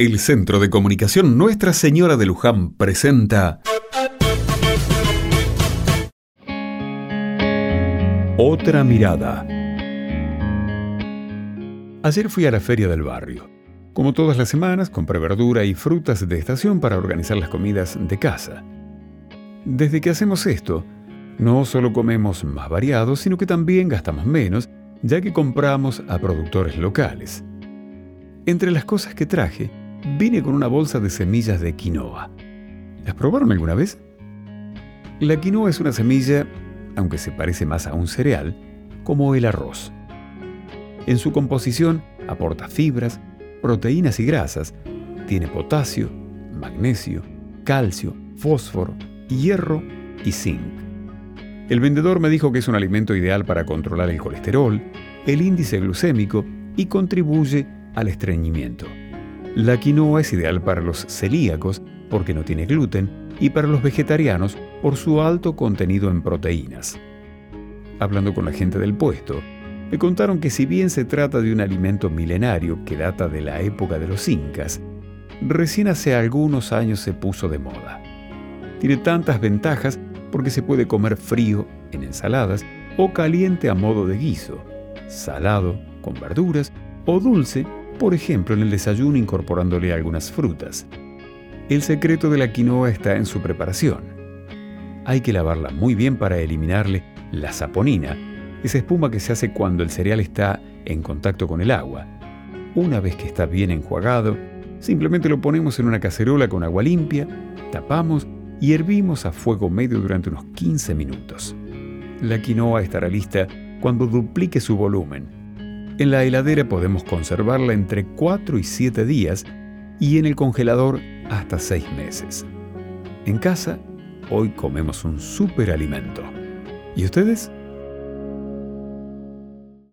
El Centro de Comunicación Nuestra Señora de Luján presenta Otra mirada. Ayer fui a la feria del barrio. Como todas las semanas, compré verdura y frutas de estación para organizar las comidas de casa. Desde que hacemos esto, no solo comemos más variado, sino que también gastamos menos, ya que compramos a productores locales. Entre las cosas que traje, vine con una bolsa de semillas de quinoa. ¿Las probaron alguna vez? La quinoa es una semilla, aunque se parece más a un cereal, como el arroz. En su composición aporta fibras, proteínas y grasas, tiene potasio, magnesio, calcio, fósforo, hierro y zinc. El vendedor me dijo que es un alimento ideal para controlar el colesterol, el índice glucémico y contribuye al estreñimiento. La quinoa es ideal para los celíacos porque no tiene gluten y para los vegetarianos por su alto contenido en proteínas. Hablando con la gente del puesto, me contaron que si bien se trata de un alimento milenario que data de la época de los incas, recién hace algunos años se puso de moda. Tiene tantas ventajas porque se puede comer frío en ensaladas o caliente a modo de guiso, salado con verduras o dulce por ejemplo en el desayuno incorporándole algunas frutas. El secreto de la quinoa está en su preparación. Hay que lavarla muy bien para eliminarle la saponina, esa espuma que se hace cuando el cereal está en contacto con el agua. Una vez que está bien enjuagado, simplemente lo ponemos en una cacerola con agua limpia, tapamos y hervimos a fuego medio durante unos 15 minutos. La quinoa estará lista cuando duplique su volumen en la heladera podemos conservarla entre 4 y 7 días y en el congelador hasta 6 meses. En casa, hoy comemos un superalimento. ¿Y ustedes?